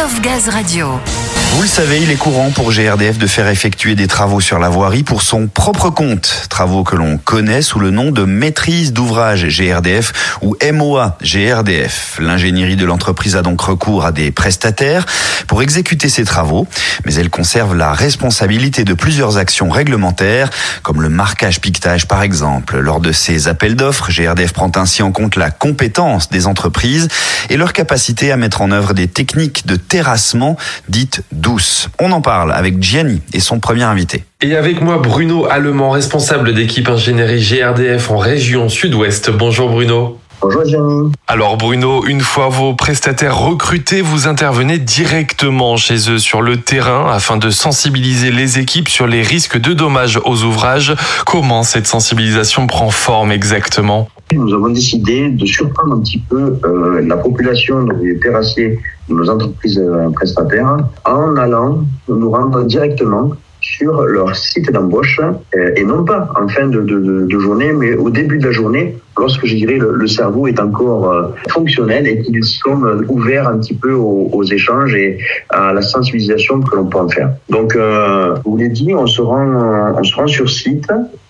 Of Gaz Radio. Vous le savez, il est courant pour GRDF de faire effectuer des travaux sur la voirie pour son propre compte. Travaux que l'on connaît sous le nom de maîtrise d'ouvrage GRDF ou MOA GRDF. L'ingénierie de l'entreprise a donc recours à des prestataires pour exécuter ces travaux, mais elle conserve la responsabilité de plusieurs actions réglementaires, comme le marquage-piquetage par exemple. Lors de ces appels d'offres, GRDF prend ainsi en compte la compétence des entreprises et leur capacité à mettre en œuvre des techniques de terrassement dites douces. On en parle avec Gianni et son premier invité. Et avec moi Bruno Allemand, responsable d'équipe ingénierie GRDF en région sud-ouest. Bonjour Bruno. Bonjour Gianni. Alors Bruno, une fois vos prestataires recrutés, vous intervenez directement chez eux sur le terrain afin de sensibiliser les équipes sur les risques de dommages aux ouvrages. Comment cette sensibilisation prend forme exactement? Nous avons décidé de surprendre un petit peu euh, la population des terrassiers de nos entreprises euh, prestataires en allant nous rendre directement sur leur site d'embauche euh, et non pas en fin de, de, de, journée, mais au début de la journée, lorsque je dirais le, le cerveau est encore euh, fonctionnel et qu'ils sont euh, ouverts un petit peu aux, échanges et à la sensibilisation que l'on peut en faire. Donc, euh, vous l'avez dit, on se rend, on se rend sur site,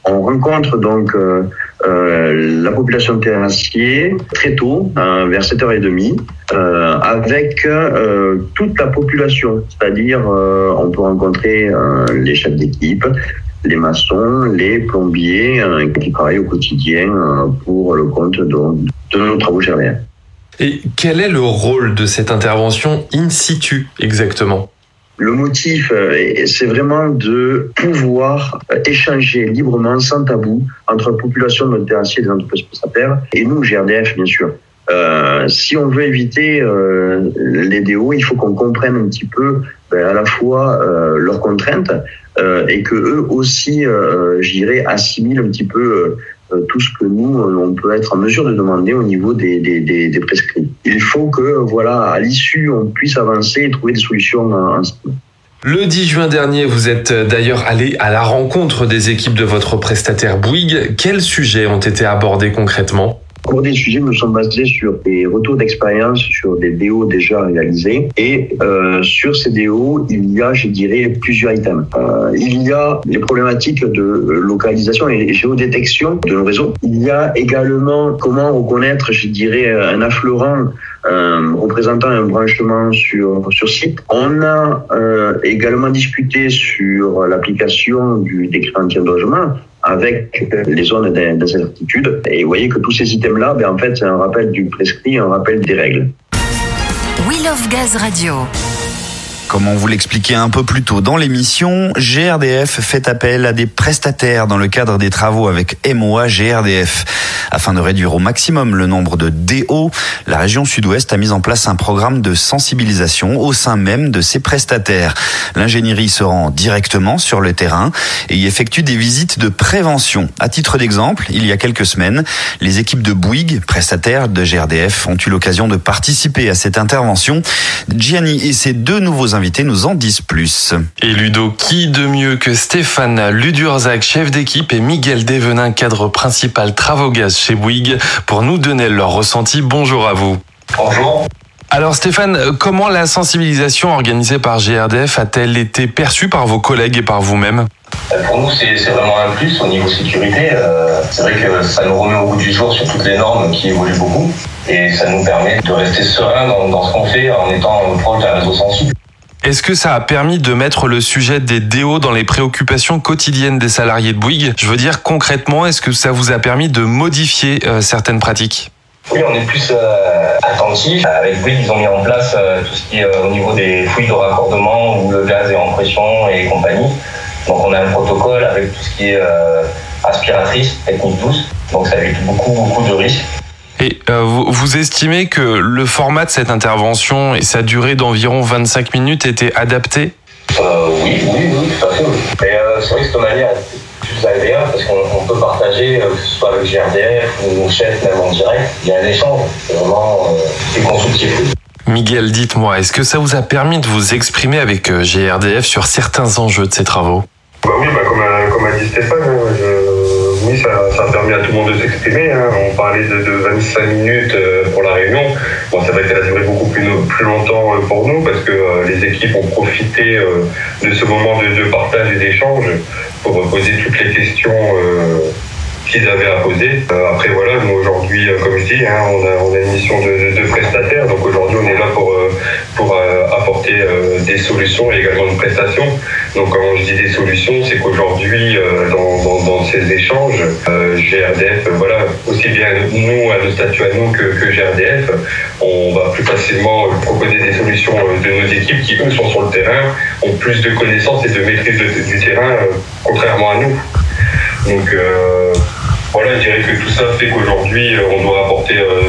on rencontre donc euh, euh, la population terrassier très tôt, euh, vers 7h30, avec toute la population. C'est-à-dire, on peut rencontrer les chefs d'équipe, les maçons, les plombiers qui travaillent au quotidien pour le compte de, de nos travaux GRDF. Et quel est le rôle de cette intervention in situ exactement? Le motif, c'est vraiment de pouvoir échanger librement, sans tabou, entre la population de notre terrassier et des entreprises prestataires, et nous, GRDF, bien sûr. Euh, si on veut éviter euh, les DO, il faut qu'on comprenne un petit peu ben, à la fois euh, leurs contraintes et que eux aussi, je dirais, assimilent un petit peu tout ce que nous, on peut être en mesure de demander au niveau des, des, des, des prescrits. Il faut que, voilà, à l'issue, on puisse avancer et trouver des solutions ensemble. Le 10 juin dernier, vous êtes d'ailleurs allé à la rencontre des équipes de votre prestataire Bouygues. Quels sujets ont été abordés concrètement? Pour des sujets, nous sommes basés sur des retours d'expérience, sur des DO déjà réalisés. Et euh, sur ces DO, il y a, je dirais, plusieurs items. Euh, il y a les problématiques de localisation et géodétection de nos réseaux. Il y a également comment reconnaître, je dirais, un affleurant euh, représentant un branchement sur, sur site. On a euh, également discuté sur l'application du décret anti-engagement avec les zones d'incertitude. Et vous voyez que tous ces items-là, ben, en fait, c'est un rappel du prescrit, un rappel des règles. Wheel of Gaz Radio. Comme on vous l'expliquait un peu plus tôt dans l'émission, GRDF fait appel à des prestataires dans le cadre des travaux avec MOA GRDF. Afin de réduire au maximum le nombre de DO, la région sud-ouest a mis en place un programme de sensibilisation au sein même de ses prestataires. L'ingénierie se rend directement sur le terrain et y effectue des visites de prévention. À titre d'exemple, il y a quelques semaines, les équipes de Bouygues, prestataires de GRDF, ont eu l'occasion de participer à cette intervention. Gianni et ses deux nouveaux invités nous en disent plus. Et Ludo, qui de mieux que Stéphane Ludurzac, chef d'équipe, et Miguel Devenin, cadre principal travaux gaz chez Bouygues, pour nous donner leur ressenti. Bonjour à vous. Bonjour. Alors Stéphane, comment la sensibilisation organisée par GRDF a-t-elle été perçue par vos collègues et par vous-même? Pour nous, c'est vraiment un plus au niveau sécurité. Euh, c'est vrai que ça nous remet au bout du jour sur toutes les normes qui évoluent beaucoup et ça nous permet de rester serein dans, dans ce qu'on fait en étant proche d'un réseau sensible. Est-ce que ça a permis de mettre le sujet des DO dans les préoccupations quotidiennes des salariés de Bouygues? Je veux dire concrètement, est-ce que ça vous a permis de modifier euh, certaines pratiques? Oui, on est plus euh, attentif. Avec Bouygues, ils ont mis en place euh, tout ce qui est euh, au niveau des fouilles de raccordement où le gaz est en pression et compagnie. Donc on a un protocole avec tout ce qui est aspiratrice, technique douce. Donc ça évite beaucoup, beaucoup de risques. Et euh, vous, vous, estimez que le format de cette intervention et sa durée d'environ 25 minutes était adapté? Euh, oui, oui, oui, tout à fait. Mais euh, c'est vrai que cette manière est plus agréable parce qu'on peut partager, que ce soit avec GRDF ou nos chefs, même en direct. Il y a un échange, c'est vraiment c'est constructif. Miguel, dites-moi, est-ce que ça vous a permis de vous exprimer avec GRDF sur certains enjeux de ces travaux? Bah Oui, bah comme, a, comme, a, dit Stéphane, je, oui, ça, ça, a permis à tout le monde de s'exprimer. Hein. On parlait de, de, 25 minutes pour la réunion. Bon, c'est vrai qu'elle a duré beaucoup plus, longtemps pour nous parce que les équipes ont profité de ce moment de, partage et d'échange pour poser toutes les questions qu'ils avaient à poser. Euh, après voilà, nous aujourd'hui, euh, comme je dis, hein, on, a, une mission de, prestataire, donc aujourd'hui on est là pour, euh, pour apporter des solutions et également une prestation. Donc quand je dis des solutions, c'est qu'aujourd'hui, ces échanges, GRDF, voilà, aussi bien nous, à nos statuts à nous que, que GRDF, on va plus facilement proposer des solutions de nos équipes qui, eux, sont sur le terrain, ont plus de connaissances et de maîtrise du terrain, contrairement à nous. Donc euh, voilà, je dirais que tout ça fait qu'aujourd'hui, euh, on doit apporter euh,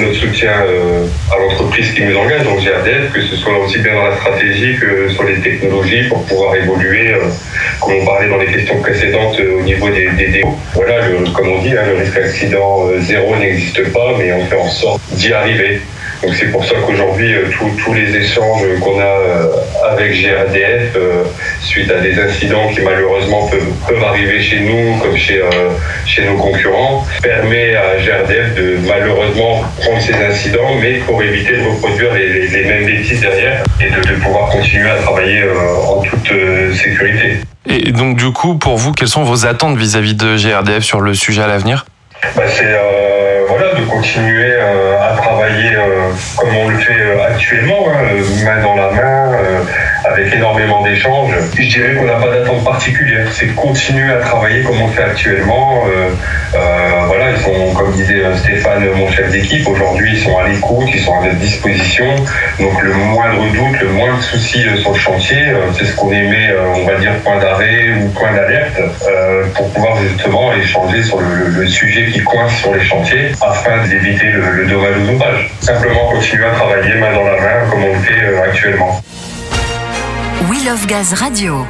notre soutien euh, à l'entreprise qui nous engage, donc GRDF, que ce soit aussi bien dans la stratégie que sur les technologies pour pouvoir évoluer, comme on parlait dans les questions précédentes au niveau des, des Voilà, comme on dit, hein, le risque d'accident zéro n'existe pas, mais on fait en sorte d'y arriver. Donc c'est pour ça qu'aujourd'hui, euh, tous les échanges qu'on a euh, avec GRDF, euh, suite à des incidents qui malheureusement peuvent, arriver chez nous, comme chez, chez nos concurrents, permet à GRDF de malheureusement ces incidents, mais pour éviter de reproduire les, mêmes bêtises derrière et de, pouvoir continuer à travailler en toute sécurité. Et donc du coup, pour vous, quelles sont vos attentes vis-à-vis de GRDF sur le sujet à l'avenir? Bah, C'est voilà, de continuer à travailler comme on le fait euh, actuellement, hein, euh, main dans la main, euh, avec énormément d'échanges. Je dirais qu'on n'a pas d'attente particulière, c'est continuer à travailler comme on fait actuellement. voilà, ils sont, comme disait Stéphane, mon chef d'équipe, aujourd'hui ils sont à l'écoute, ils sont à notre disposition. Donc le moindre doute, le moindre souci sur le chantier, c'est ce qu'on émet, on va dire, point d'arrêt ou point d'alerte, pour pouvoir justement échanger sur le, sujet qui coince sur les chantiers afin d'éviter le, le dommage aux. Simplement continuer à travailler main dans la main comme on le fait euh, actuellement. We Love Gaz Radio.